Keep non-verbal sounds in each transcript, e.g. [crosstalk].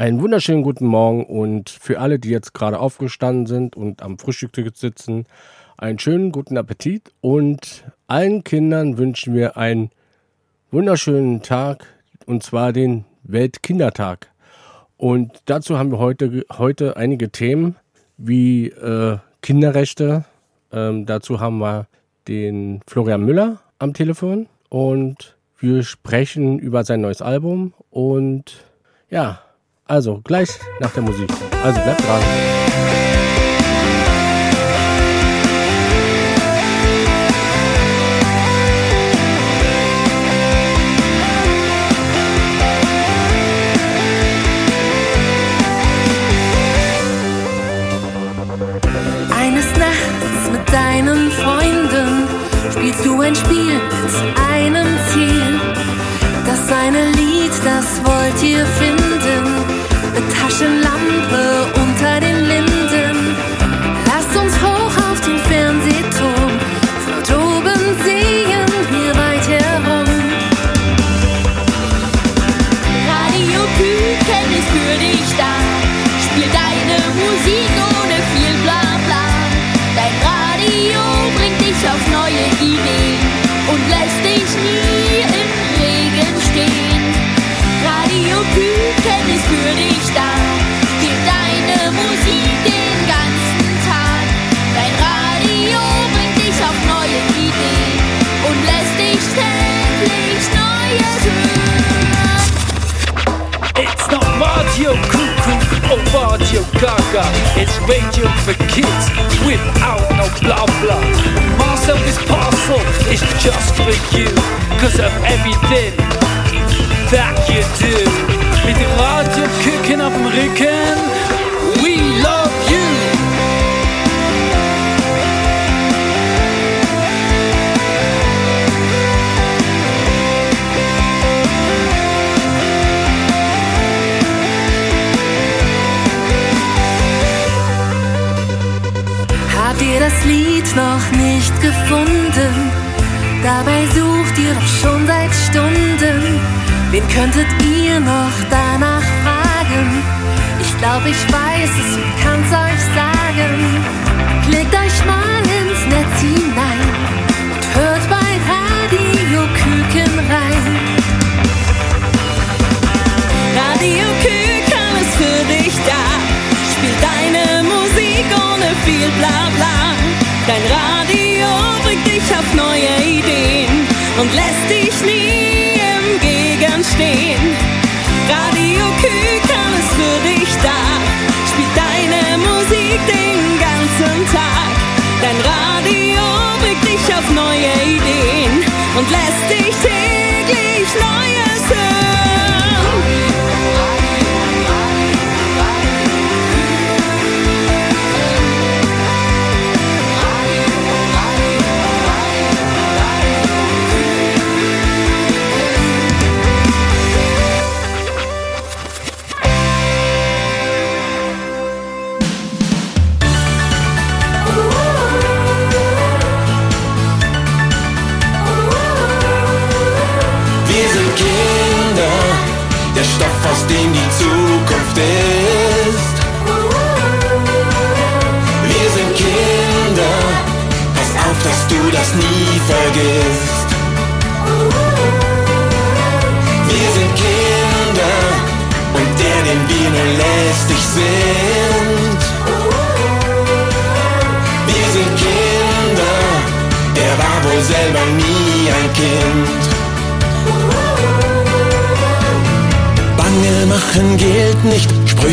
Einen wunderschönen guten Morgen und für alle, die jetzt gerade aufgestanden sind und am Frühstück sitzen, einen schönen guten Appetit und allen Kindern wünschen wir einen wunderschönen Tag und zwar den Weltkindertag. Und dazu haben wir heute, heute einige Themen wie äh, Kinderrechte. Ähm, dazu haben wir den Florian Müller am Telefon und wir sprechen über sein neues Album und ja, also gleich nach der Musik. Also bleibt dran. Eines Nachts mit deinen Freunden spielst du ein Spiel mit einem Ziel. Das eine Lied, das wollt ihr finden eine Taschenlampe Radio Cuckoo or Radio Gaga. It's radio for kids without no blah blah. Marcel, this parcel is just for you, cause of everything that you do. Mit Radio Küken auf dem Rücken, we love ihr das Lied noch nicht gefunden? Dabei sucht ihr doch schon seit Stunden. Wen könntet ihr noch danach fragen? Ich glaube, ich weiß es und kann's euch sagen. Klickt euch mal ins Netz hinein Ohne viel Blabla. Dein Radio bringt dich auf neue Ideen und lässt dich nie im Gegen stehen. Radio Küken ist für dich da, spielt deine Musik den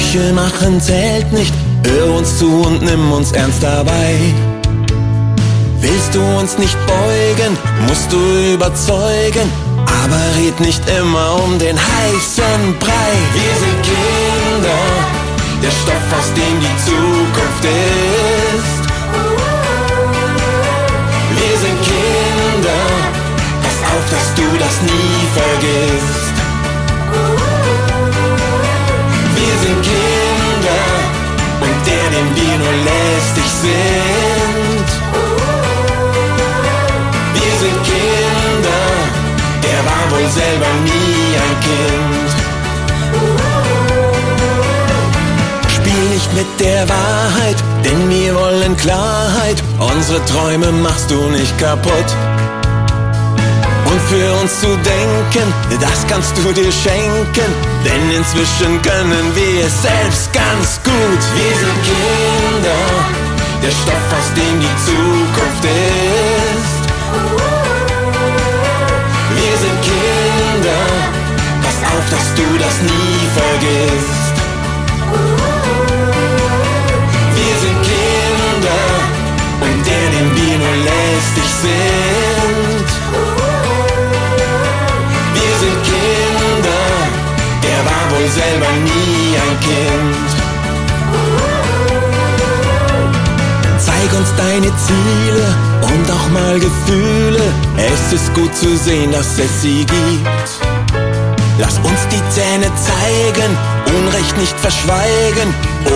Sprüche machen zählt nicht. Hör uns zu und nimm uns ernst dabei. Willst du uns nicht beugen, musst du überzeugen. Aber red nicht immer um den heißen Brei. Wir sind Kinder, der Stoff, aus dem die Zukunft ist. Wir sind Kinder, pass auf, dass du das nie vergisst. Wir nur lästig sind. Wir sind Kinder, der war wohl selber nie ein Kind. nicht mit der Wahrheit, denn wir wollen Klarheit. Unsere Träume machst du nicht kaputt. Und für uns zu denken, das kannst du dir schenken, denn inzwischen können wir es selbst ganz gut. Wir sind Kinder, der Stoff, aus dem die Zukunft ist. Deine Ziele und auch mal Gefühle. Es ist gut zu sehen, dass es sie gibt. Lass uns die Zähne zeigen, Unrecht nicht verschweigen.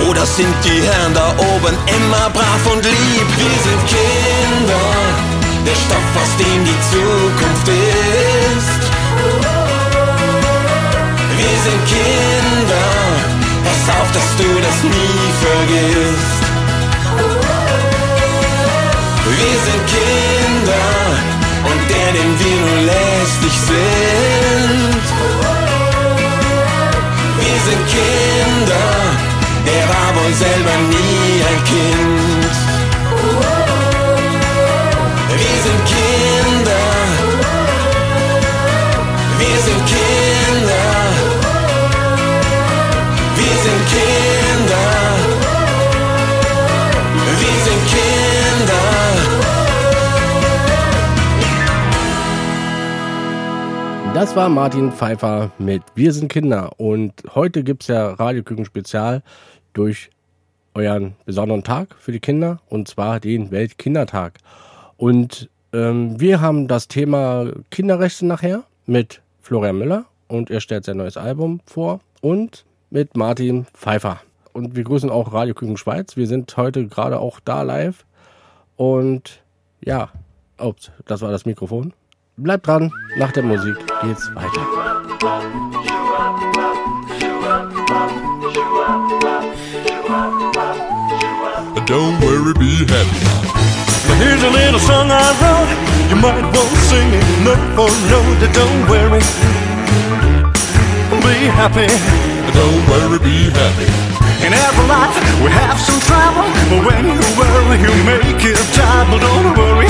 Oder sind die Herren da oben immer brav und lieb? Wir sind Kinder, der Stoff, aus dem die Zukunft ist. Wir sind Kinder, pass auf, dass du das nie vergisst. Wir sind Kinder und der, den wir nur lästig sind. Wir sind Kinder, der war wohl selber nie ein Kind. Wir sind Kinder, wir sind Kinder, Das war Martin Pfeiffer mit Wir sind Kinder. Und heute gibt's ja Radioküken Spezial durch euren besonderen Tag für die Kinder, und zwar den Weltkindertag. Und ähm, wir haben das Thema Kinderrechte nachher mit Florian Müller und er stellt sein neues Album vor und mit Martin Pfeiffer. Und wir grüßen auch Radio Küken Schweiz. Wir sind heute gerade auch da live. Und ja, ups, das war das Mikrofon. Bleibt dran, nach der Musik geht's weiter. Don't worry, be happy. Here's a little song I wrote. You might want to sing it note for note. Don't worry, be happy. Don't worry, be happy. In every life we have some trouble, but when you worry, you make it double. Don't worry,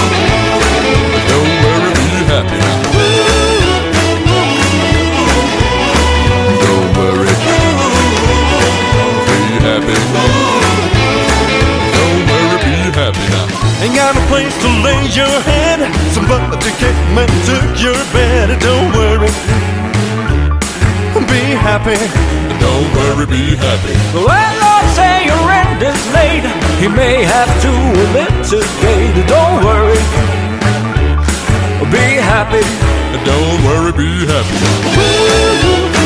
Ain't got a place to lay your head. Somebody came and took your bed. Don't worry, be happy. Don't worry, be happy. Well, Lord, say your rent is late. He may have to litigate. Don't worry. Be happy. Don't worry, be happy. Be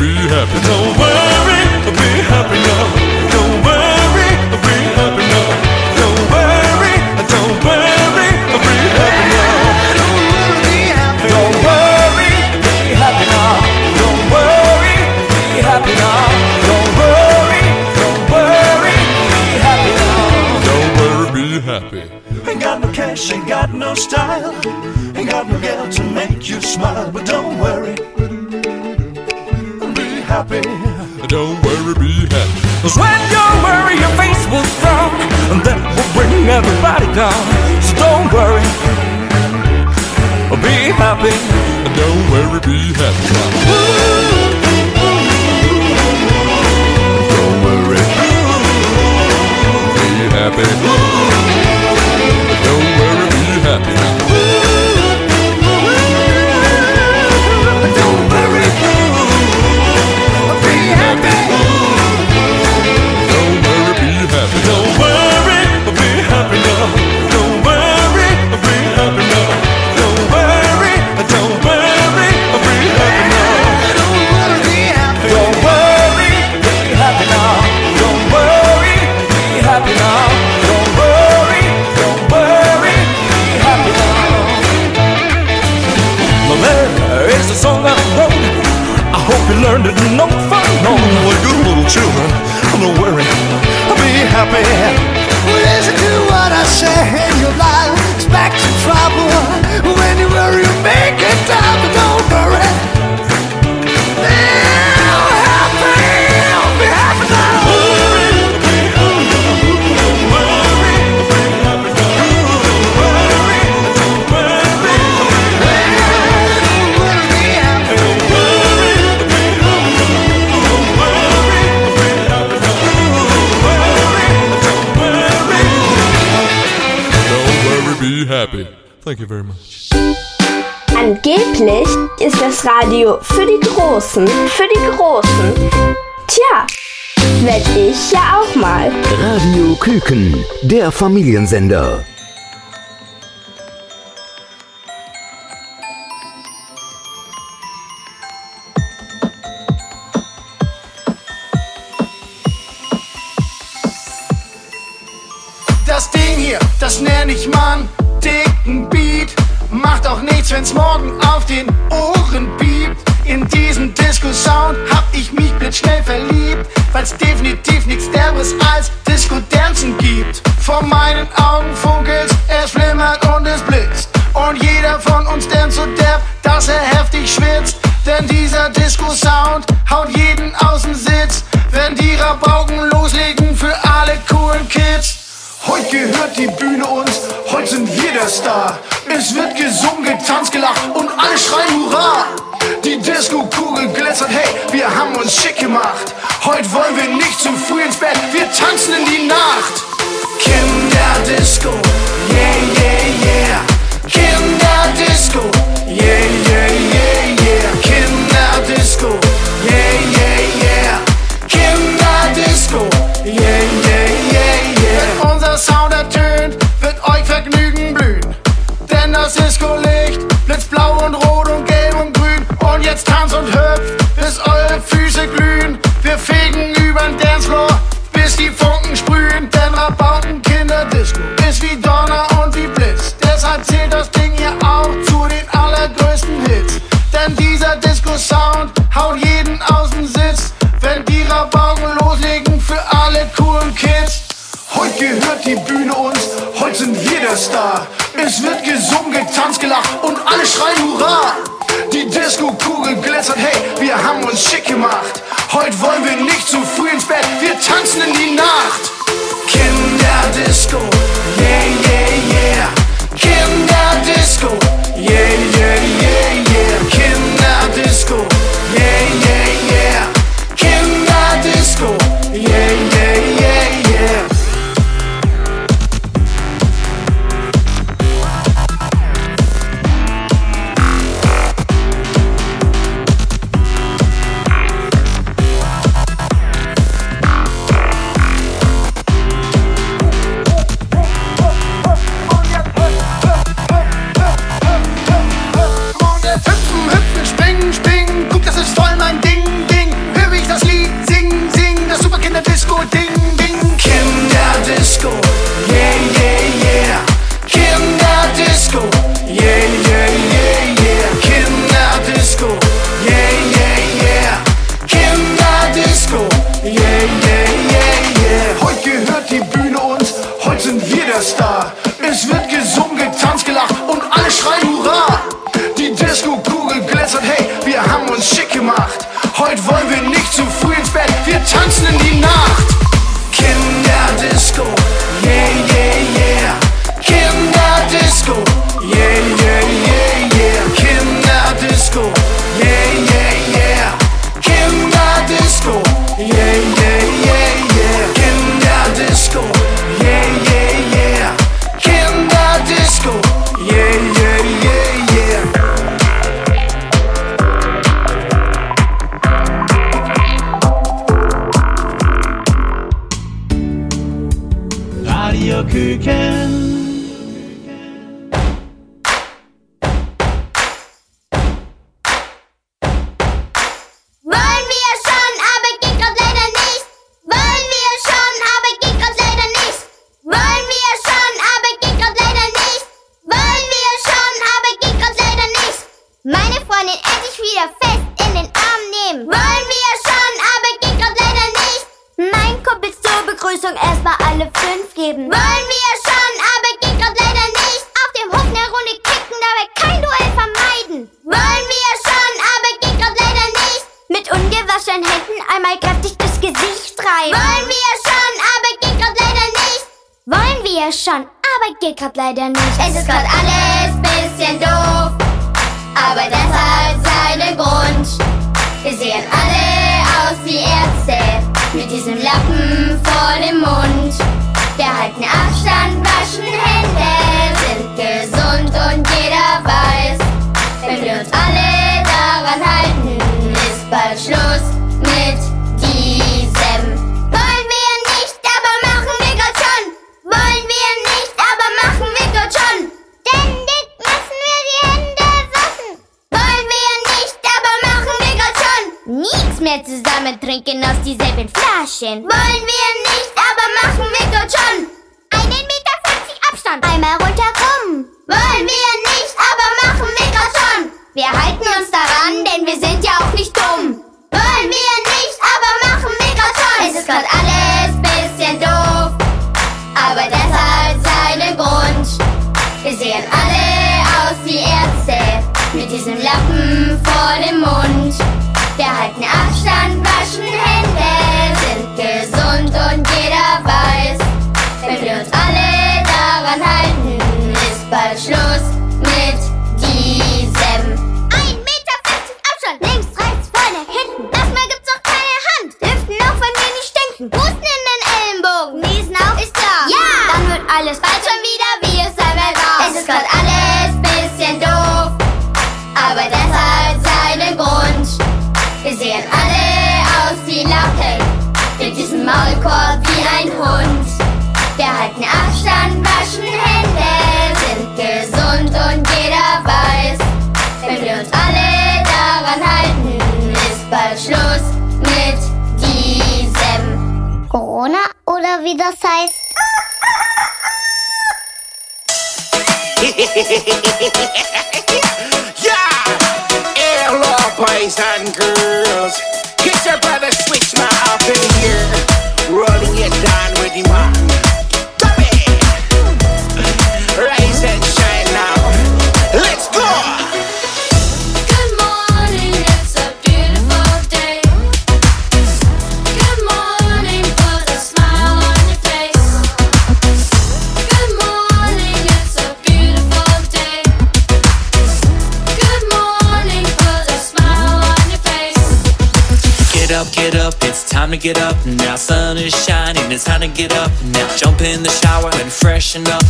be happy. Down. Thank you very much. Angeblich ist das Radio für die Großen, für die Großen. Tja, werd ich ja auch mal. Radio Küken, der Familiensender. Das Ding hier, das nenn ich Mann, Ding. Ein Beat macht auch nichts, wenn's morgen auf den Ohren biebt. In diesen Disco-Sound hab ich mich blitzschnell verliebt, weil's definitiv nichts derbes als Disco-Dancen gibt. Vor meinen Augen funkelt's, es flimmert und es blitzt. Und jeder von uns dance so derb, dass er heftig schwitzt. Denn dieser Disco-Sound haut jeden aus dem Sitz, wenn die Rabauken loslegen für alle coolen Kids. Heute gehört die Bühne uns, heute sind wir der Star. Es wird gesungen, getanzt, gelacht und alle schreien Hurra! Die Disco-Kugel glitzert, hey, wir haben uns schick gemacht. Heute wollen wir nicht zu früh ins Bett, wir tanzen in die Nacht. Kinder Disco, yeah, yeah, yeah. Kinder Disco. bald Schluss mit diesem. Wollen wir nicht, aber machen wir grad schon. Wollen wir nicht, aber machen wir grad schon. nicht müssen wir die Hände waschen. Wollen wir nicht, aber machen wir grad schon. Nichts mehr zusammen trinken aus dieselben Flaschen. Wollen wir mal, wie das yeah! Hello, boys and girls. time to get up now. Sun is shining, it's time to get up now. Jump in the shower and freshen up.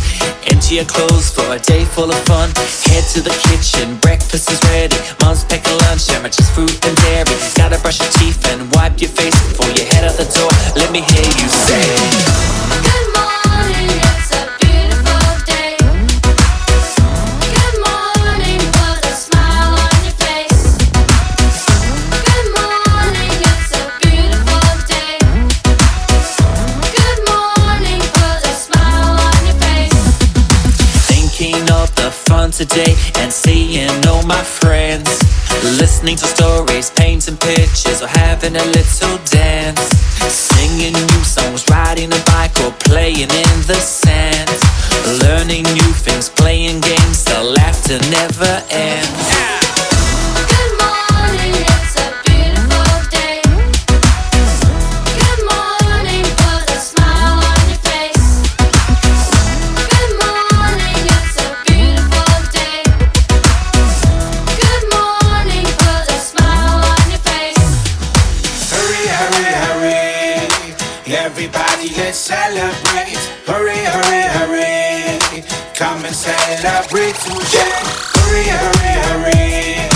Empty your clothes for a day full of fun. Head to the kitchen, breakfast is ready. Mom's packing lunch, sandwiches, fruit and dairy. Gotta brush your teeth and wipe your face before you head out the door. Let me hear you say, Good morning. today and seeing all my friends. Listening to stories, painting pictures, or having a little dance. Singing new songs, riding a bike, or playing in the sand. Learning new things, playing games, the laughter never ends. Everybody, let's celebrate. Hurry, hurry, hurry. Come and celebrate today. Hurry, hurry, hurry.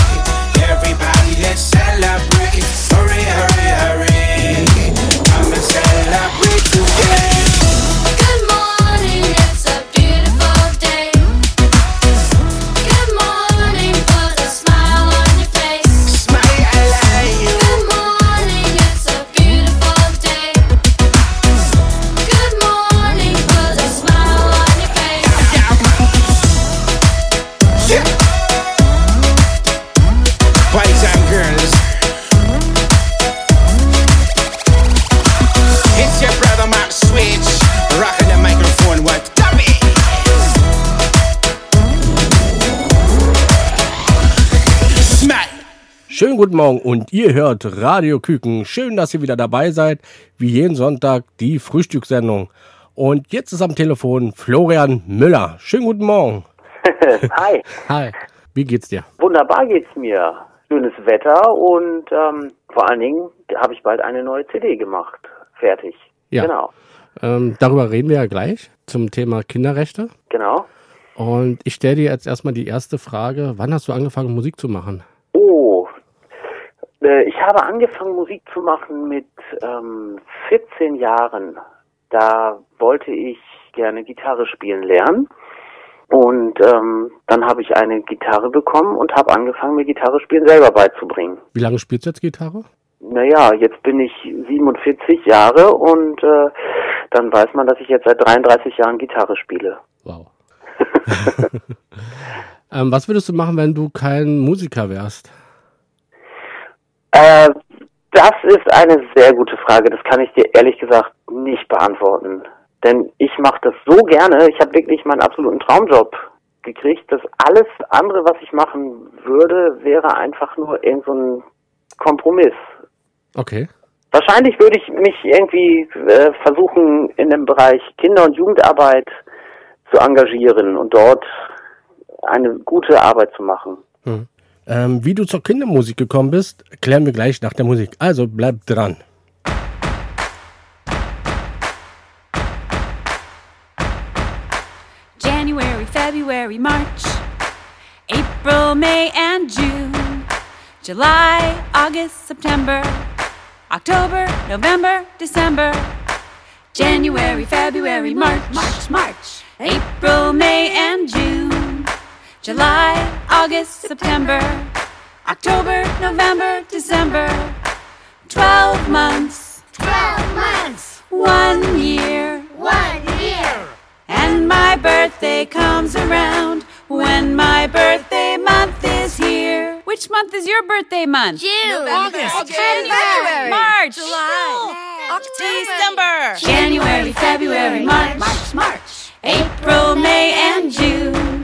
Schönen guten Morgen und ihr hört Radio Küken. Schön, dass ihr wieder dabei seid, wie jeden Sonntag die Frühstückssendung. Und jetzt ist am Telefon Florian Müller. Schönen guten Morgen. [laughs] Hi, Hi, wie geht's dir? wunderbar geht's mir. Schönes Wetter und ähm, vor allen Dingen habe ich bald eine neue CD gemacht. Fertig. Ja. Genau, Ähm, darüber reden wir ja gleich zum Thema Kinderrechte. genau. Und ich stelle dir jetzt erstmal die erste Frage. Wann hast du angefangen, Musik zu machen? Äh, ich habe angefangen Musik zu machen mit ähm, 14 Jahren. Da wollte ich gerne Gitarre spielen lernen. Und ähm, dann habe ich eine Gitarre bekommen und habe angefangen, mir Gitarre spielen selber beizubringen. Wie lange spielst du jetzt Gitarre? Naja, jetzt bin ich 47 Jahre und äh, dann weiß man, dass ich jetzt seit 33 Jahren Gitarre spiele. Wow. [laughs] ähm, was würdest du machen, wenn du kein Musiker wärst? Äh, das ist eine sehr gute Frage. Das kann ich dir ehrlich gesagt nicht beantworten. Denn ich mache das so gerne. Ich habe wirklich meinen absoluten Traumjob gekriegt, dass alles andere, was ich machen würde, wäre einfach nur irgend so ein Kompromiss. Okay. Wahrscheinlich würde ich mich irgendwie äh, versuchen, in dem Bereich Kinder- und Jugendarbeit zu engagieren und dort eine gute Arbeit zu machen. Hm. Ähm, wie du zur Kindermusik gekommen bist, klären wir gleich nach der Musik. Also bleib dran. January, February, March, April, May, and June, July, August, September, October, November, December, January, February, March, March, March, April, May, and June, July, August, September, October, November, December, 12 months, 12 months, one year, one year. and my birthday comes around when my birthday month is here. Which month is your birthday month? June, August, January, March, July, December, January, February, March, March, March, April, May, and June,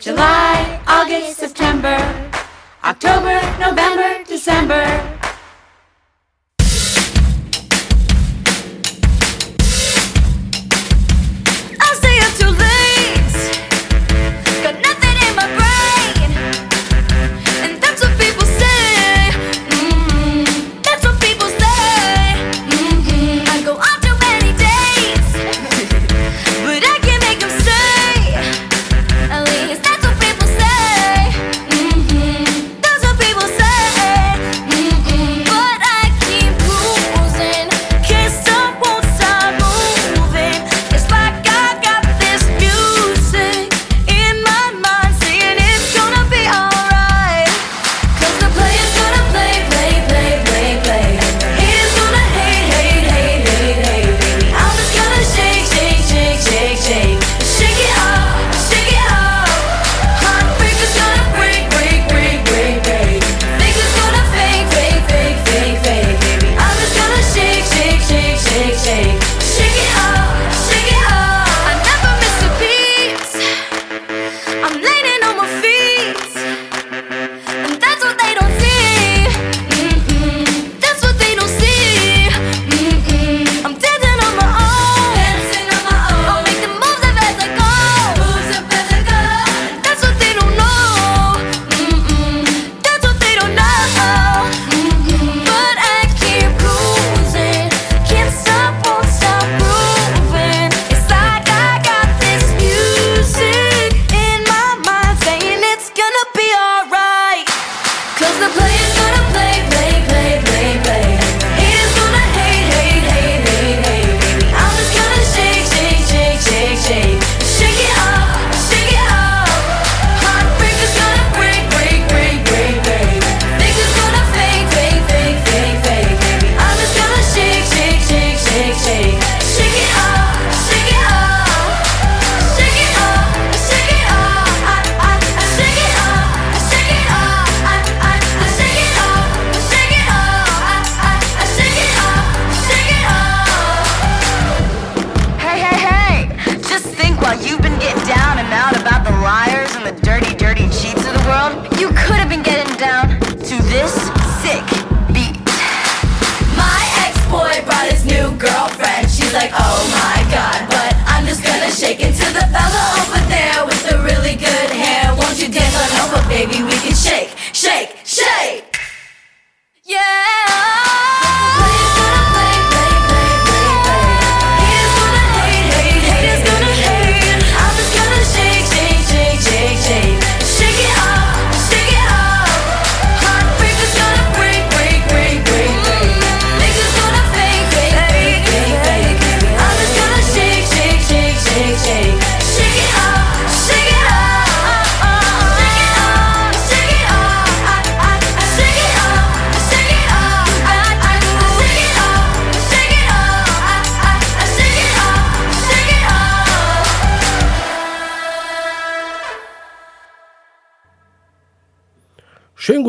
July, August, September, October, November, December.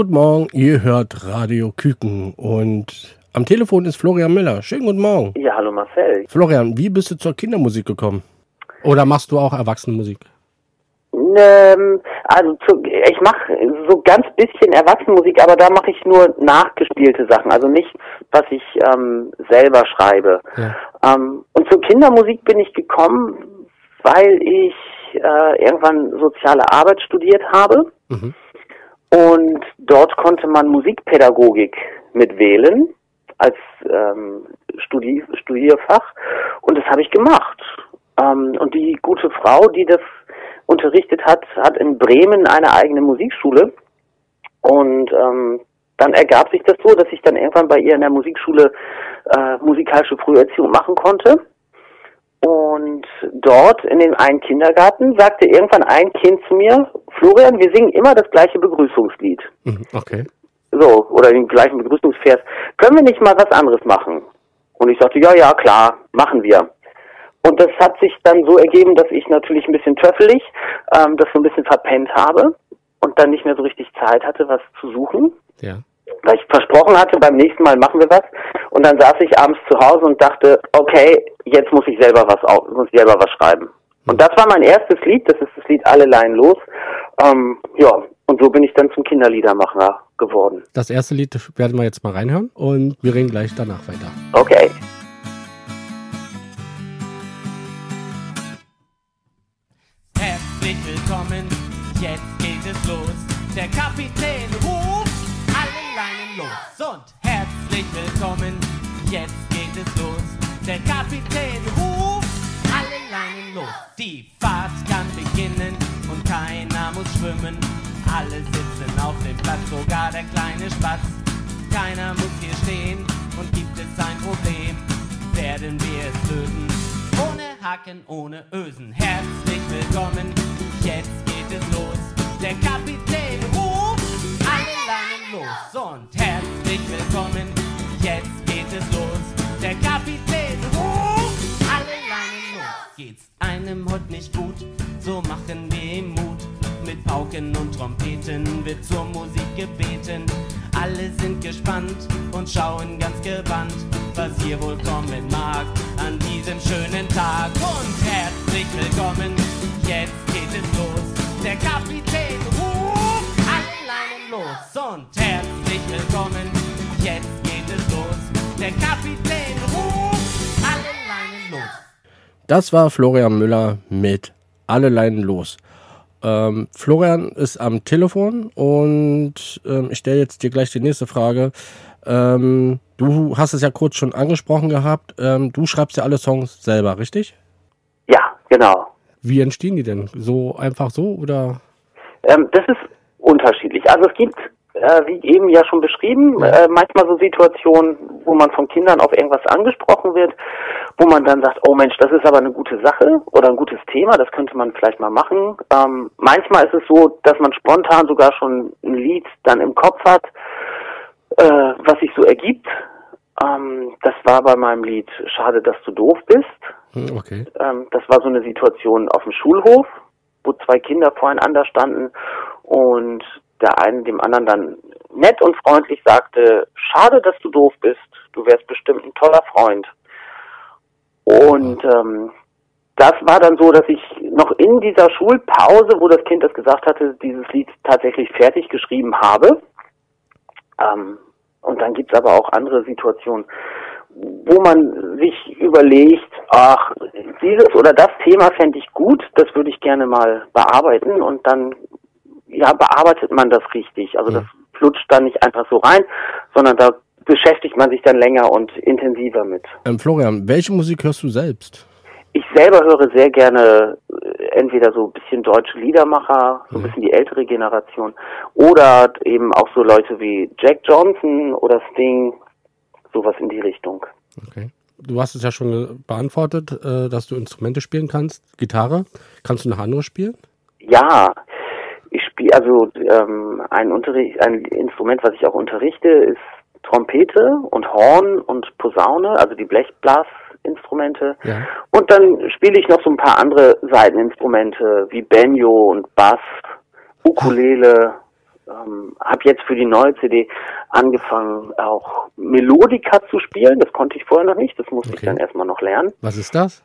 Guten Morgen, ihr hört Radio Küken und am Telefon ist Florian Müller. Schönen guten Morgen. Ja, hallo Marcel. Florian, wie bist du zur Kindermusik gekommen? Oder machst du auch Erwachsenenmusik? Ähm, also zu, ich mache so ganz bisschen Erwachsenenmusik, aber da mache ich nur nachgespielte Sachen, also nichts, was ich ähm, selber schreibe. Ähm, und zur Kindermusik bin ich gekommen, weil ich äh, irgendwann soziale Arbeit studiert habe und dort konnte man Musikpädagogik mitwählen als ähm, Studi Studierfach und das habe ich gemacht. Ähm, und die gute Frau, die das unterrichtet hat, hat in Bremen eine eigene Musikschule und ähm, dann ergab sich das so, dass ich dann irgendwann bei ihr in der Musikschule äh, musikalische Früherziehung machen konnte. Und dort in dem einen Kindergarten sagte irgendwann ein Kind zu mir, Florian, wir singen immer das gleiche Begrüßungslied. Mhm, Okay. So, oder den gleichen Begrüßungsvers. Können wir nicht mal was anderes machen? Und ich sagte, ja, ja, klar, machen wir. Und das hat sich dann so ergeben, dass ich natürlich ein bisschen töffelig ähm, das so ein bisschen verpennt habe und dann nicht mehr so richtig Zeit hatte, was zu suchen. Ja. Weil ich versprochen hatte, beim nächsten Mal machen wir was. Und dann saß ich abends zu Hause und dachte, okay, jetzt muss ich selber was auf, muss ich selber was schreiben. Und das war mein erstes Lied, das ist das Lied Alle los. Ähm, ja, und so bin ich dann zum Kinderliedermacher geworden. Das erste Lied werden wir jetzt mal reinhören und wir reden gleich danach weiter. Okay. Willkommen, jetzt geht es los. Der Kapitän ruft alle Leinen los. Die Fahrt kann beginnen und keiner muss schwimmen. Alle sitzen auf dem Platz, sogar der kleine Spatz. Keiner muss hier stehen und gibt es ein Problem, werden wir es lösen. Ohne Haken, ohne Ösen. Herzlich willkommen, jetzt geht es los. Der Kapitän ruft alle Leinen los. Und herzlich willkommen, jetzt geht es los. Der Kapitän ruft alle Leinen los. Geht's einem heute nicht gut, so machen wir ihm Mut. Mit Pauken und Trompeten wird zur Musik gebeten. Alle sind gespannt und schauen ganz gebannt, was hier wohl kommen mag an diesem schönen Tag. Und herzlich willkommen, jetzt geht es los. Der Kapitän ruft alle Leinen los. Und herzlich willkommen, jetzt. Der Kapitän ruft alle Leinen los. Das war Florian Müller mit Alle Leinen los. Ähm, Florian ist am Telefon und ähm, ich stelle jetzt dir gleich die nächste Frage. Ähm, du hast es ja kurz schon angesprochen gehabt. Ähm, du schreibst ja alle Songs selber, richtig? Ja, genau. Wie entstehen die denn? So einfach so oder? Ähm, das ist unterschiedlich. Also es gibt, äh, wie eben ja schon beschrieben, äh, manchmal so Situationen, wo man von Kindern auf irgendwas angesprochen wird, wo man dann sagt, oh Mensch, das ist aber eine gute Sache oder ein gutes Thema, das könnte man vielleicht mal machen. Ähm, manchmal ist es so, dass man spontan sogar schon ein Lied dann im Kopf hat, äh, was sich so ergibt. Ähm, das war bei meinem Lied Schade, dass du doof bist. Hm, Okay. Ähm, das war so eine Situation auf dem Schulhof, wo zwei Kinder voreinander standen und der eine dem anderen dann nett und freundlich sagte, schade, dass du doof bist, du wärst bestimmt ein toller Freund. Und ähm, das war dann so, dass ich noch in dieser Schulpause, wo das Kind das gesagt hatte, dieses Lied tatsächlich fertig geschrieben habe. Ähm, und dann gibt's aber auch andere Situationen, wo man sich überlegt, ach, dieses oder das Thema fände ich gut, das würde ich gerne mal bearbeiten und dann ja, bearbeitet man das richtig. Also das flutscht dann nicht einfach so rein, sondern da beschäftigt man sich dann länger und intensiver mit. Ähm, Florian, welche Musik hörst du selbst? Ich selber höre sehr gerne äh, entweder so ein bisschen deutsche Liedermacher, so ein bisschen die ältere Generation, oder eben auch so Leute wie Jack Johnson oder Sting, sowas in die Richtung. Okay. Du hast es ja schon äh, beantwortet, äh, dass du Instrumente spielen kannst. Gitarre. Kannst du noch andere spielen? Ja, ich spiele also ähm, ein Unterricht, ein Instrument, was ich auch unterrichte, ist Trompete und Horn und Posaune, also die Blechblasinstrumente. Ja. Und dann spiele ich noch so ein paar andere Seiteninstrumente wie Banjo und Bass, Ukulele, ähm, habe jetzt für die neue CD angefangen, auch Melodika zu spielen. Das konnte ich vorher noch nicht. Das musste ich dann erstmal noch lernen. Was ist das?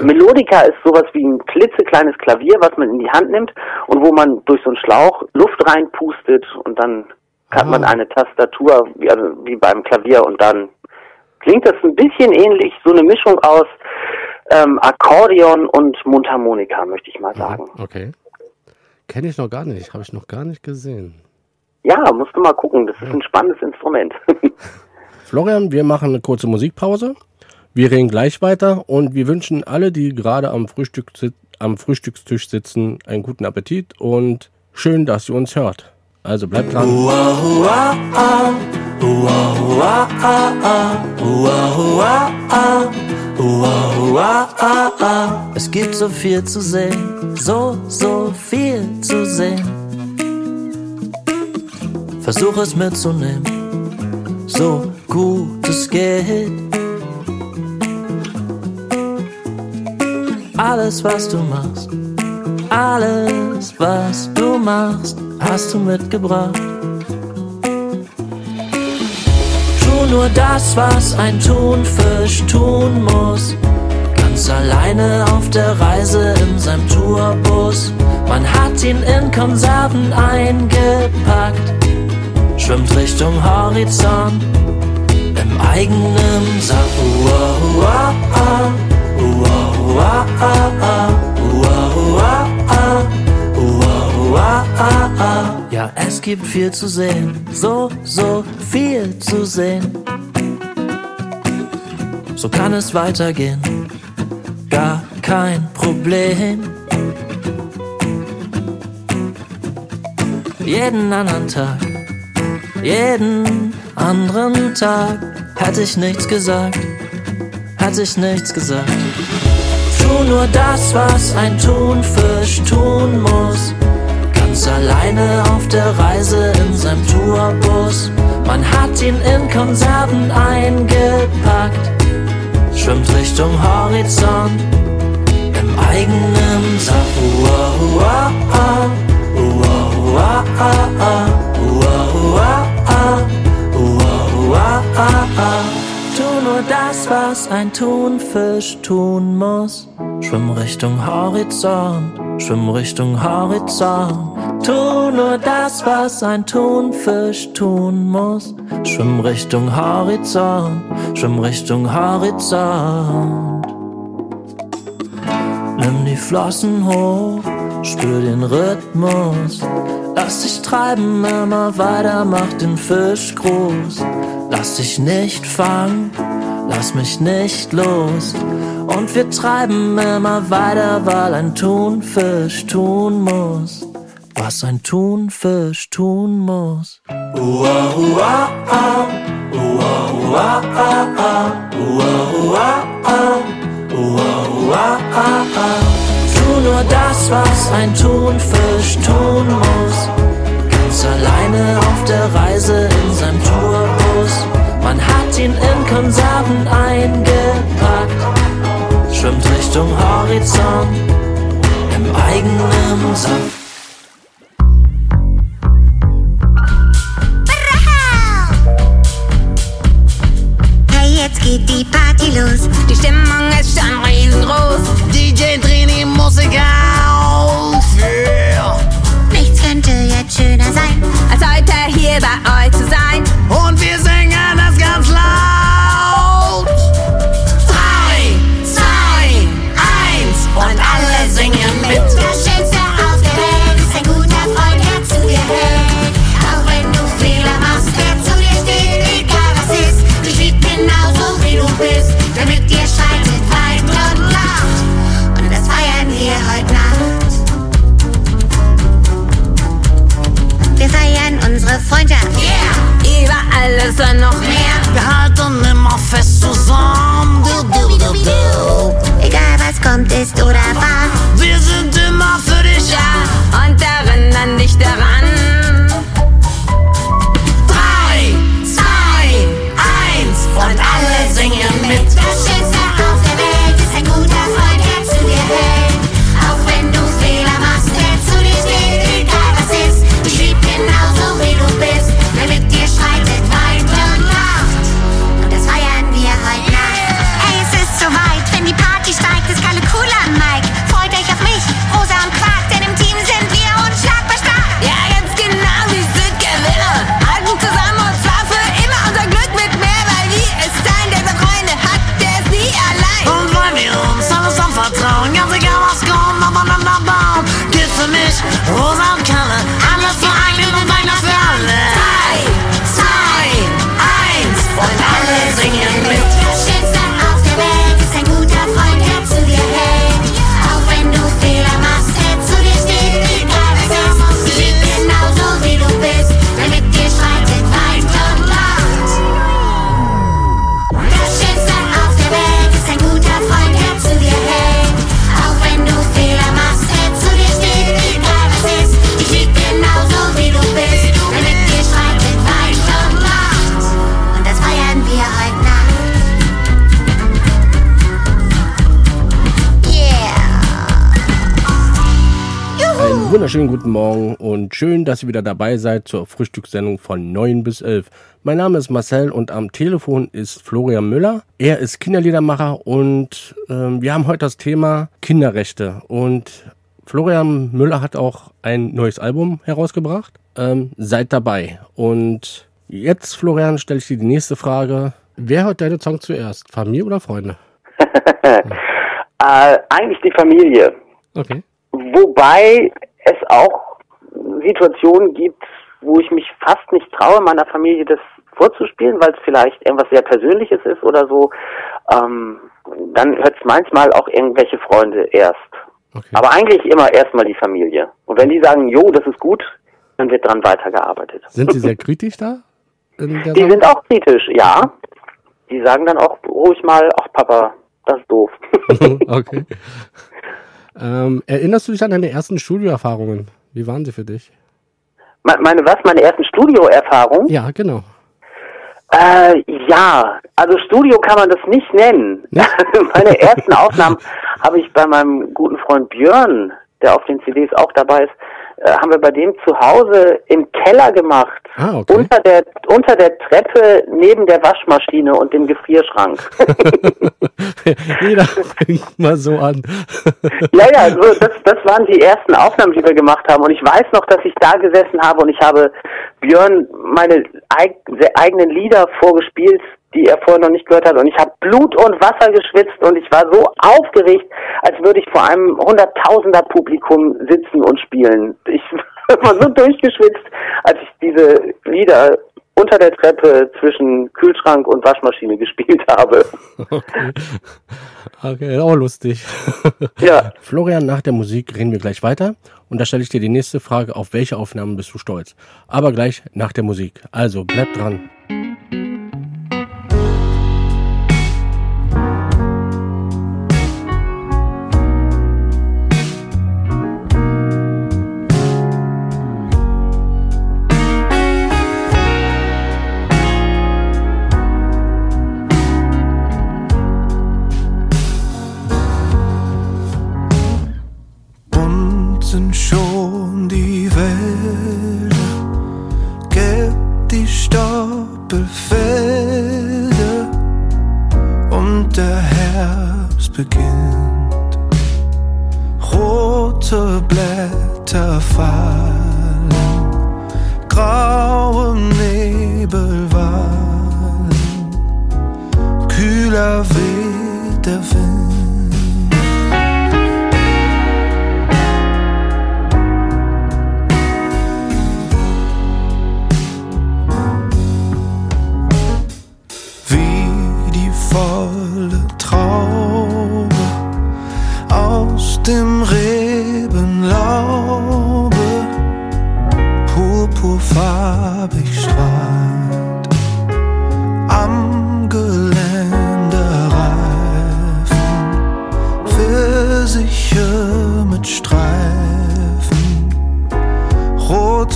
Melodika ist sowas wie ein klitzekleines Klavier, was man in die Hand nimmt und wo man durch so einen Schlauch Luft reinpustet und dann hat man eine Tastatur wie, also wie beim Klavier und dann klingt das ein bisschen ähnlich, so eine Mischung aus ähm, Akkordeon und Mundharmonika, möchte ich mal sagen. Okay. Kenne ich noch gar nicht, habe ich noch gar nicht gesehen. Ja, musst du mal gucken, das ist ein spannendes Instrument. [laughs] Florian, wir machen eine kurze Musikpause. Wir reden gleich weiter und wir wünschen alle, die gerade am, Frühstück, am Frühstückstisch sitzen, einen guten Appetit und schön, dass ihr uns hört. Also bleibt dran. Es gibt so viel zu sehen, so, so viel zu sehen. Versuch es mitzunehmen, so gut es geht. Alles, was du machst, alles, was du machst, hast du mitgebracht. Tu nur das, was ein Thunfisch tun muss. Ganz alleine auf der Reise in seinem Tourbus. Man hat ihn in Konserven eingepackt. Schwimmt Richtung Horizont im eigenen Saft. Uah, uah, ah. Uah, Ja, es gibt viel zu sehen, so, so viel zu sehen. So kann es weitergehen, gar kein Problem. Jeden anderen Tag, jeden anderen Tag hätte ich nichts gesagt, hätte ich nichts gesagt. Nur das, was ein Thunfisch tun muss. Ganz alleine auf der Reise in seinem Tourbus. Man hat ihn in Konserven eingepackt. Schwimmt Richtung Horizont im eigenen Saft. Uah, ah, was ein Thunfisch tun muss. Schwimm Richtung Horizont, schwimm Richtung Horizont. Tu nur das, was ein Thunfisch tun muss. Schwimm Richtung Horizont, schwimm Richtung Horizont. Nimm die Flossen hoch, spür den Rhythmus. Lass dich treiben, immer weiter, mach den Fisch groß. Lass dich nicht fangen, lass mich nicht los. Und wir treiben immer weiter, weil ein Thunfisch tun muss. Was ein Thunfisch tun muss. Ah. Uah, uah, ah, ah. Tu nur das, was ein Thunfisch tun muss. Ganz alleine auf der Reise in seinem Tourbus. Man hat ihn in Konserven eingepackt. Schwimmt Richtung Horizont im eigenen Saft. Hey, jetzt geht die Party los. Die Stimmung ist schon riesengroß. DJ, dreh die Musik auf. Yeah. Nichts könnte jetzt schöner sein, als heute hier bei euch zu sein. Wunderschönen guten Morgen und schön, dass ihr wieder dabei seid zur Frühstückssendung von 9 bis 11. Mein Name ist Marcel und am Telefon ist Florian Müller. Er ist Kinderliedermacher und ähm, wir haben heute das Thema Kinderrechte. Und Florian Müller hat auch ein neues Album herausgebracht. Ähm, seid dabei. Und jetzt, Florian, stelle ich dir die nächste Frage. Wer hört deine Song zuerst? Familie oder Freunde? [laughs] Äh, eigentlich die Familie. Okay. Wobei es auch Situationen gibt, wo ich mich fast nicht traue, meiner Familie das vorzuspielen, weil es vielleicht irgendwas sehr Persönliches ist oder so. Ähm, dann hört es manchmal auch irgendwelche Freunde erst. Aber eigentlich immer erstmal die Familie. Und wenn die sagen, jo, das ist gut, dann wird dran weitergearbeitet. Sind sie sehr [laughs] kritisch da? Die sind auch kritisch, ja. Die sagen dann auch ruhig mal, ach Papa, das ist doof. [laughs] [laughs] okay. Ähm, erinnerst du dich an deine ersten Studioerfahrungen? Wie waren sie für dich? Me- Meine was? Meine ersten Studioerfahrungen? Ja, genau. Äh, ja, also Studio kann man das nicht nennen. [laughs] Meine ersten Aufnahmen habe ich bei meinem guten Freund Björn, der auf den CDs auch dabei ist, haben wir bei dem zu Hause im Keller gemacht. Ah, okay. Unter der unter der Treppe neben der Waschmaschine und dem Gefrierschrank. [laughs] Jeder fängt mal so an. [laughs] ja, ja, so, das, das waren die ersten Aufnahmen, die wir gemacht haben. Und ich weiß noch, dass ich da gesessen habe und ich habe Björn meine eig eigenen Lieder vorgespielt, die er vorher noch nicht gehört hat. Und ich habe Blut und Wasser geschwitzt und ich war so aufgeregt, als würde ich vor einem hunderttausender Publikum sitzen und spielen. Ich [laughs] war so durchgeschwitzt, als ich diese Lieder unter der Treppe zwischen Kühlschrank und Waschmaschine [laughs] gespielt habe. Okay. Okay, auch lustig. [laughs] Ja. Florian, nach der Musik reden wir gleich weiter. Und da stelle ich dir die nächste Frage, auf welche Aufnahmen bist du stolz? Aber gleich nach der Musik. Also, bleib dran.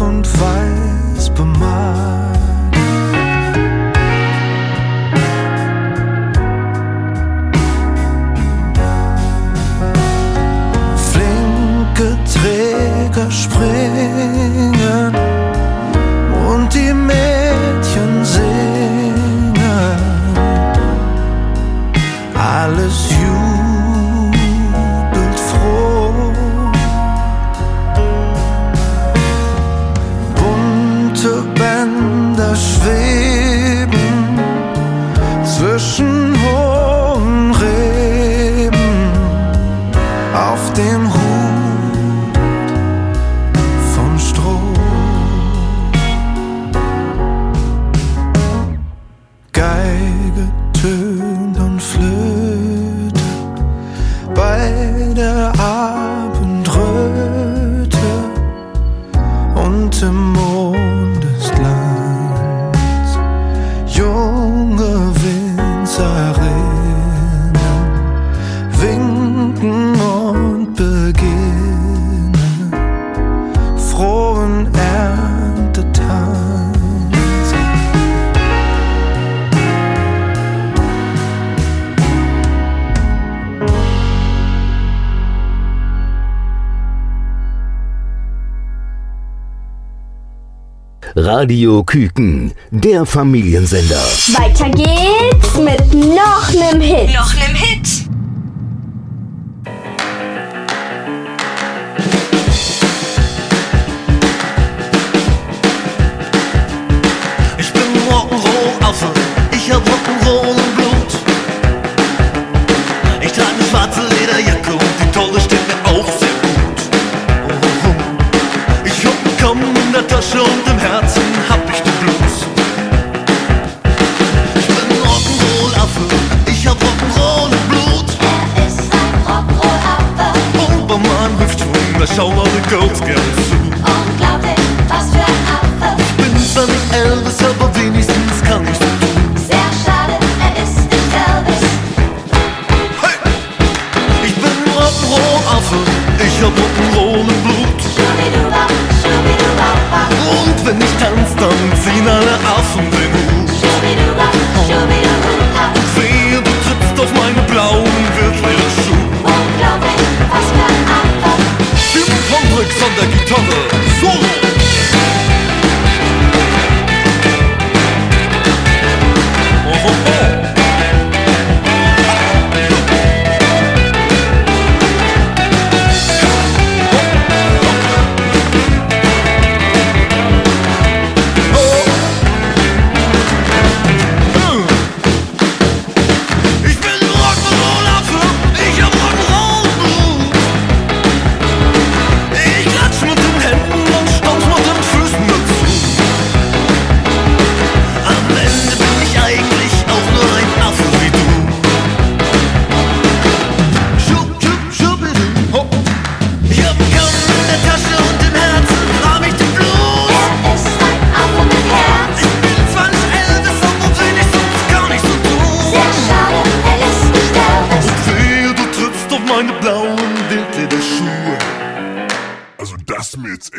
Und weiß bemalt. Radio Küken, der Familiensender. Weiter geht's mit noch nem Hit. Noch nem Hit.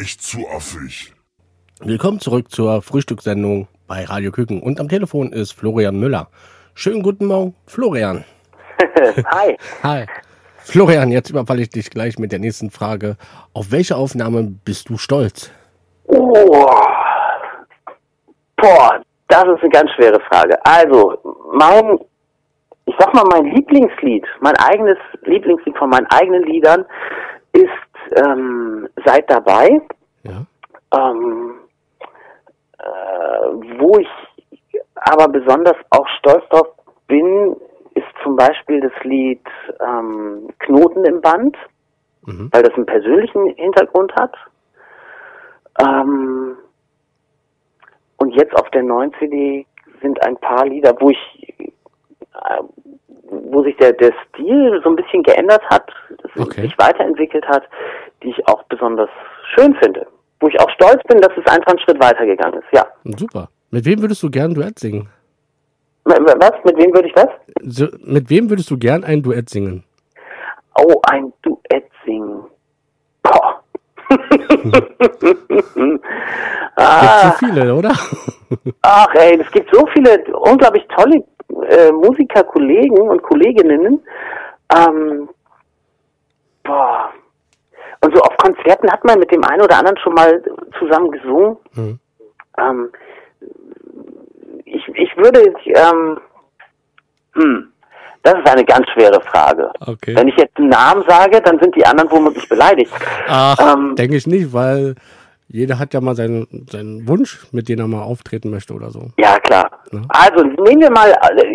Echt zu affig. Willkommen zurück zur Frühstückssendung bei Radio Küken. Und am Telefon ist Florian Müller. Schönen guten Morgen, Florian. [laughs] Hi. Hi. Florian, jetzt überfalle ich dich gleich mit der nächsten Frage. Auf welche Aufnahme bist du stolz? Oh. Boah, das ist eine ganz schwere Frage. Also, mein, ich sag mal, mein Lieblingslied, mein eigenes Lieblingslied von meinen eigenen Liedern ist ähm, Seid dabei. Ähm, äh, wo ich aber besonders auch stolz drauf bin, ist zum Beispiel das Lied ähm, Knoten im Band, weil das einen persönlichen Hintergrund hat. Ähm, und jetzt auf der neuen CD sind ein paar Lieder, wo ich, äh, wo sich der, der Stil so ein bisschen geändert hat, sich weiterentwickelt hat, die ich auch besonders schön finde. Wo ich auch stolz bin, dass es einfach einen Schritt weitergegangen ist, ja. Super. Mit wem würdest du gern ein Duett singen? Was? Mit wem würde ich was? So, mit wem würdest du gern ein Duett singen? Oh, ein Duett singen. Boah. [laughs] Gibt so viele, oder? Ach ey, es gibt so viele unglaublich tolle äh, Musikerkollegen und Kolleginnen. Ähm, boah. Und so auf Konzerten hat man mit dem einen oder anderen schon mal zusammen gesungen. Mhm. Ähm, ich, ich würde, ähm, hm, das ist eine ganz schwere Frage. Okay. Wenn ich jetzt einen Namen sage, dann sind die anderen womöglich beleidigt. Ach, Ähm, denke ich nicht, weil jeder hat ja mal seinen, seinen Wunsch, mit dem er mal auftreten möchte oder so. Ja, klar. Also nehmen wir mal,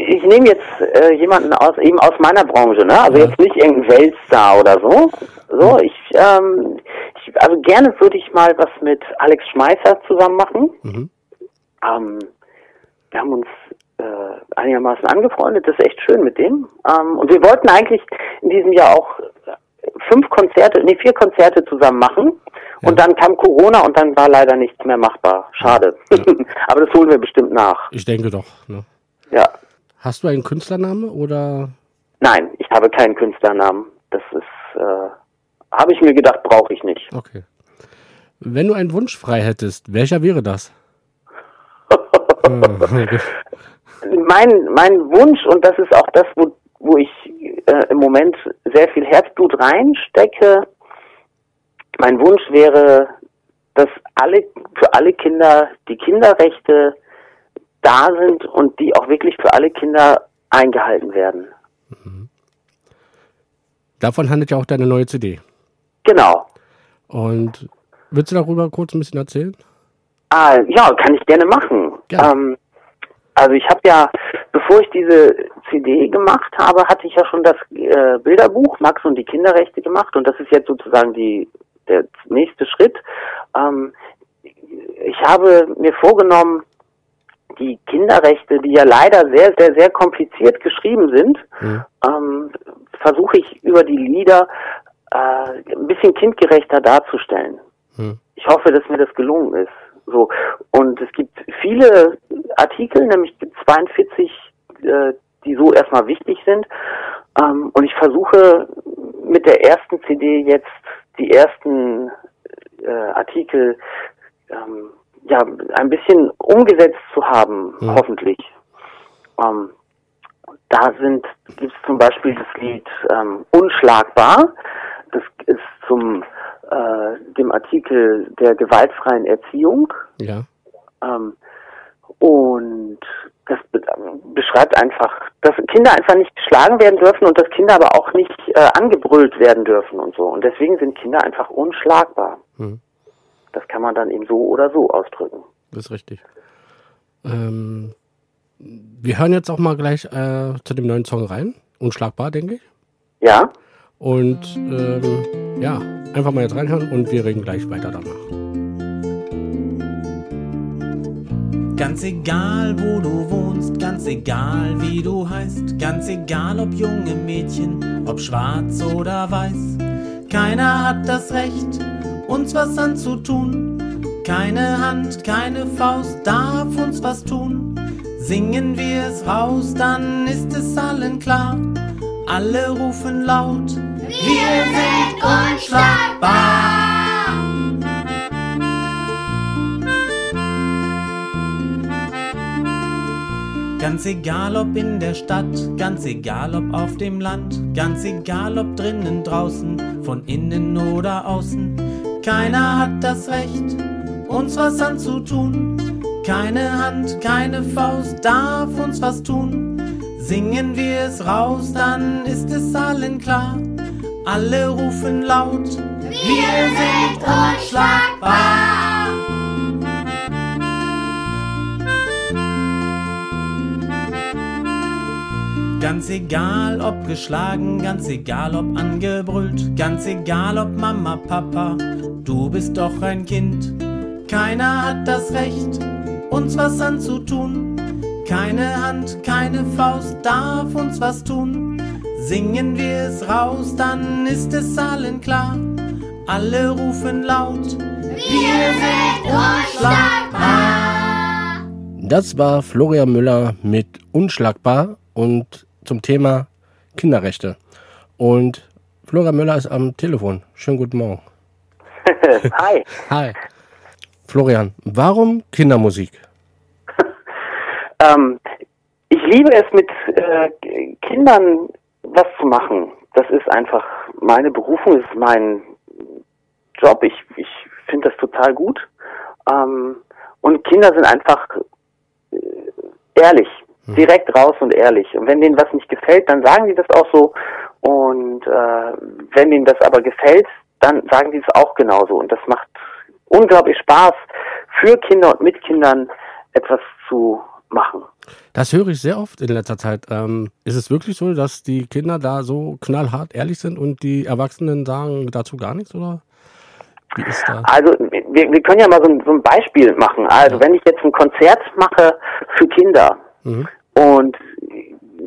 ich nehme jetzt äh, jemanden aus eben aus meiner Branche, ne? Also jetzt nicht irgendein Weltstar oder so. So, ich, ähm, ich also gerne würde ich mal was mit Alex Schmeisser zusammen machen. Mhm. Ähm, wir haben uns äh, einigermaßen angefreundet, das ist echt schön mit dem. Ähm, und wir wollten eigentlich in diesem Jahr auch fünf Konzerte, nee, vier Konzerte zusammen machen. Und dann kam Corona und dann war leider nichts mehr machbar. Schade. [laughs] Aber das holen wir bestimmt nach. Ich denke doch. Ne? Ja. Hast du einen Künstlername oder? Nein, ich habe keinen Künstlernamen. Das ist, äh, habe ich mir gedacht, brauche ich nicht. Okay. Wenn du einen Wunsch frei hättest, welcher wäre das? [laughs] Mein, mein Wunsch, und das ist auch das, wo, wo ich äh, im Moment sehr viel Herzblut reinstecke, mein Wunsch wäre, dass alle, für alle Kinder die Kinderrechte da sind und die auch wirklich für alle Kinder eingehalten werden. Davon handelt ja auch deine neue CD. Genau. Und willst du darüber kurz ein bisschen erzählen? Ah, ja, kann ich gerne machen. Ähm, also ich habe ja, bevor ich diese CD gemacht habe, hatte ich ja schon das äh, Bilderbuch Max und die Kinderrechte gemacht und das ist jetzt sozusagen die der nächste Schritt. Ähm, ich habe mir vorgenommen, die Kinderrechte, die ja leider sehr, sehr, sehr kompliziert geschrieben sind, ähm, versuche ich über die Lieder äh, ein bisschen kindgerechter darzustellen. Ich hoffe, dass mir das gelungen ist. So und es gibt viele Artikel, nämlich 42, äh, die so erstmal wichtig sind. Ähm, und ich versuche mit der ersten CD jetzt die ersten äh, Artikel ähm, ja ein bisschen umgesetzt zu haben, hoffentlich. Ähm, da sind gibt es zum Beispiel das Lied ähm, Unschlagbar. Das ist zum äh, dem Artikel der gewaltfreien Erziehung. Ja. Ähm, und das be beschreibt einfach, dass Kinder einfach nicht geschlagen werden dürfen und dass Kinder aber auch nicht äh, angebrüllt werden dürfen und so. Und deswegen sind Kinder einfach unschlagbar. Hm. Das kann man dann eben so oder so ausdrücken. Das ist richtig. Ähm, wir hören jetzt auch mal gleich äh, zu dem neuen Song rein. Unschlagbar, denke ich. Ja. Und ähm, ja, einfach mal jetzt reinhören und wir reden gleich weiter danach. Ganz egal, wo du wohnst, ganz egal, wie du heißt, ganz egal, ob junge Mädchen, ob schwarz oder weiß. Keiner hat das Recht, uns was anzutun. Keine Hand, keine Faust darf uns was tun. Singen wir es raus, dann ist es allen klar. Alle rufen laut, wir sind unschlagbar. Ganz egal ob in der Stadt, ganz egal ob auf dem Land, ganz egal ob drinnen, draußen, von innen oder außen. Keiner hat das Recht, uns was anzutun. Keine Hand, keine Faust darf uns was tun. Singen wir es raus, dann ist es allen klar. Alle rufen laut, wir sind unschlagbar. Ganz egal ob geschlagen, ganz egal ob angebrüllt, ganz egal ob Mama, Papa, du bist doch ein Kind. Keiner hat das Recht, uns was anzutun. Keine Hand, keine Faust darf uns was tun. Singen wir es raus, dann ist es allen klar. Alle rufen laut, wir sind unschlagbar. Das war Florian Müller mit Unschlagbar und zum Thema Kinderrechte. Und Florian Müller ist am Telefon. Schönen guten Morgen. [laughs] Hi. Hi. Florian, warum Kindermusik? [laughs] Ähm, ich liebe es, mit äh, Kindern was zu machen. Das ist einfach meine Berufung, das ist mein Job. Ich, ich finde das total gut. Ähm, und Kinder sind einfach äh, ehrlich, direkt raus und ehrlich. Und wenn denen was nicht gefällt, dann sagen die das auch so. Und äh, wenn denen das aber gefällt, dann sagen die es auch genauso. Und das macht unglaublich Spaß, für Kinder und mit Kindern etwas zu machen. Das höre ich sehr oft in letzter Zeit. Ähm, ist es wirklich so, dass die Kinder da so knallhart ehrlich sind und die Erwachsenen sagen dazu gar nichts? Oder wie ist da? Also wir, wir können ja mal so ein, so ein Beispiel machen. Also wenn ich jetzt ein Konzert mache für Kinder Mhm. und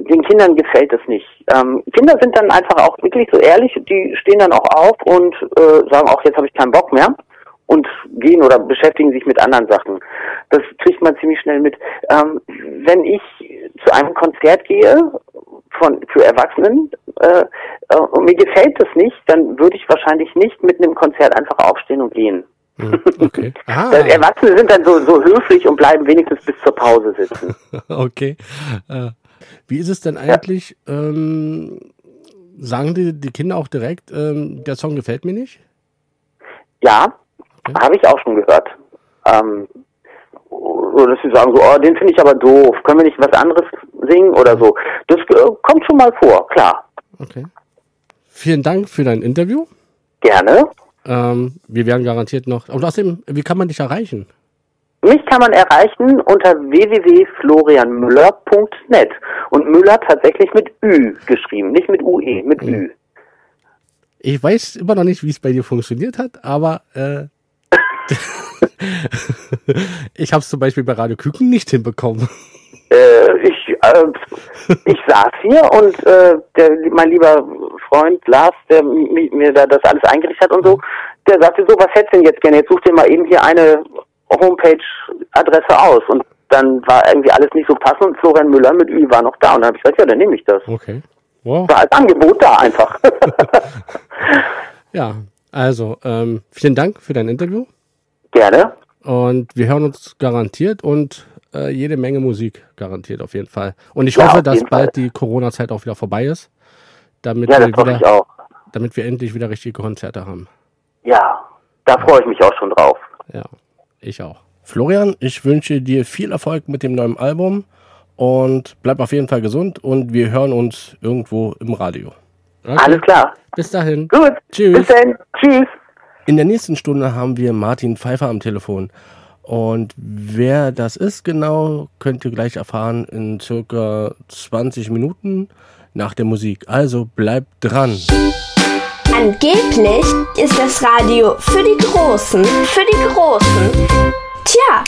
den Kindern gefällt es nicht. Ähm, Kinder sind dann einfach auch wirklich so ehrlich, die stehen dann auch auf und äh, sagen auch, jetzt habe ich keinen Bock mehr und gehen oder beschäftigen sich mit anderen Sachen. Das kriegt man ziemlich schnell mit. Ähm, wenn ich zu einem Konzert gehe von für Erwachsenen äh, äh, und mir gefällt das nicht, dann würde ich wahrscheinlich nicht mit einem Konzert einfach aufstehen und gehen. Okay. [laughs] Ah, Äh, Erwachsene sind dann so, so höflich und bleiben wenigstens bis zur Pause sitzen. [laughs] okay. Äh, wie ist es denn eigentlich? Ähm, sagen die, die Kinder auch direkt, ähm, der Song gefällt mir nicht? Ja, Habe ich auch schon gehört. Ähm, oder dass sie sagen so, oh, den finde ich aber doof. Können wir nicht was anderes singen oder so? Das äh, kommt schon mal vor, klar. Okay. Vielen Dank für dein Interview. Gerne. Ähm, wir werden garantiert noch. Und außerdem, wie kann man dich erreichen? Mich kann man erreichen unter www.florianmüller.net. Und Müller tatsächlich mit Ü geschrieben, nicht mit UE, mit Ü. Ich weiß immer noch nicht, wie es bei dir funktioniert hat, aber äh, [laughs] ich habe es zum Beispiel bei Radio Küken nicht hinbekommen. Äh, ich, äh, ich saß hier und äh, der, mein lieber Freund Lars, der mi- mir da das alles eingerichtet hat und so, der sagte so, was hättest du denn jetzt gerne? Jetzt such dir mal eben hier eine Homepage-Adresse aus. Und dann war irgendwie alles nicht so passend und Florian Müller mit Ü war noch da. Und dann habe ich gesagt, ja, dann nehme ich das. Okay. Wow. War als Angebot da einfach. [laughs] [laughs] Ja, also ähm, vielen Dank für dein Interview. Gerne. Und wir hören uns garantiert und äh, jede Menge Musik garantiert auf jeden Fall. Und ich Ja, hoffe, dass bald die Corona-Zeit auch wieder vorbei ist, damit Ja, das wir wieder, ich auch. damit wir endlich wieder richtige Konzerte haben. Ja, da freue ich mich auch schon drauf. Ja, ich auch. Florian, ich wünsche dir viel Erfolg mit dem neuen Album und bleib auf jeden Fall gesund und wir hören uns irgendwo im Radio. Okay. Alles klar. Bis dahin. Gut. Tschüss. Bis dann. Tschüss. In der nächsten Stunde haben wir Martin Pfeiffer am Telefon. Und wer das ist genau, könnt ihr gleich erfahren in circa 20 Minuten nach der Musik. Also bleibt dran. Angeblich ist das Radio für die Großen, für die Großen. Tja,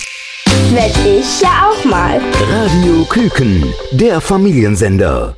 werd ich ja auch mal. Radio Küken, der Familiensender.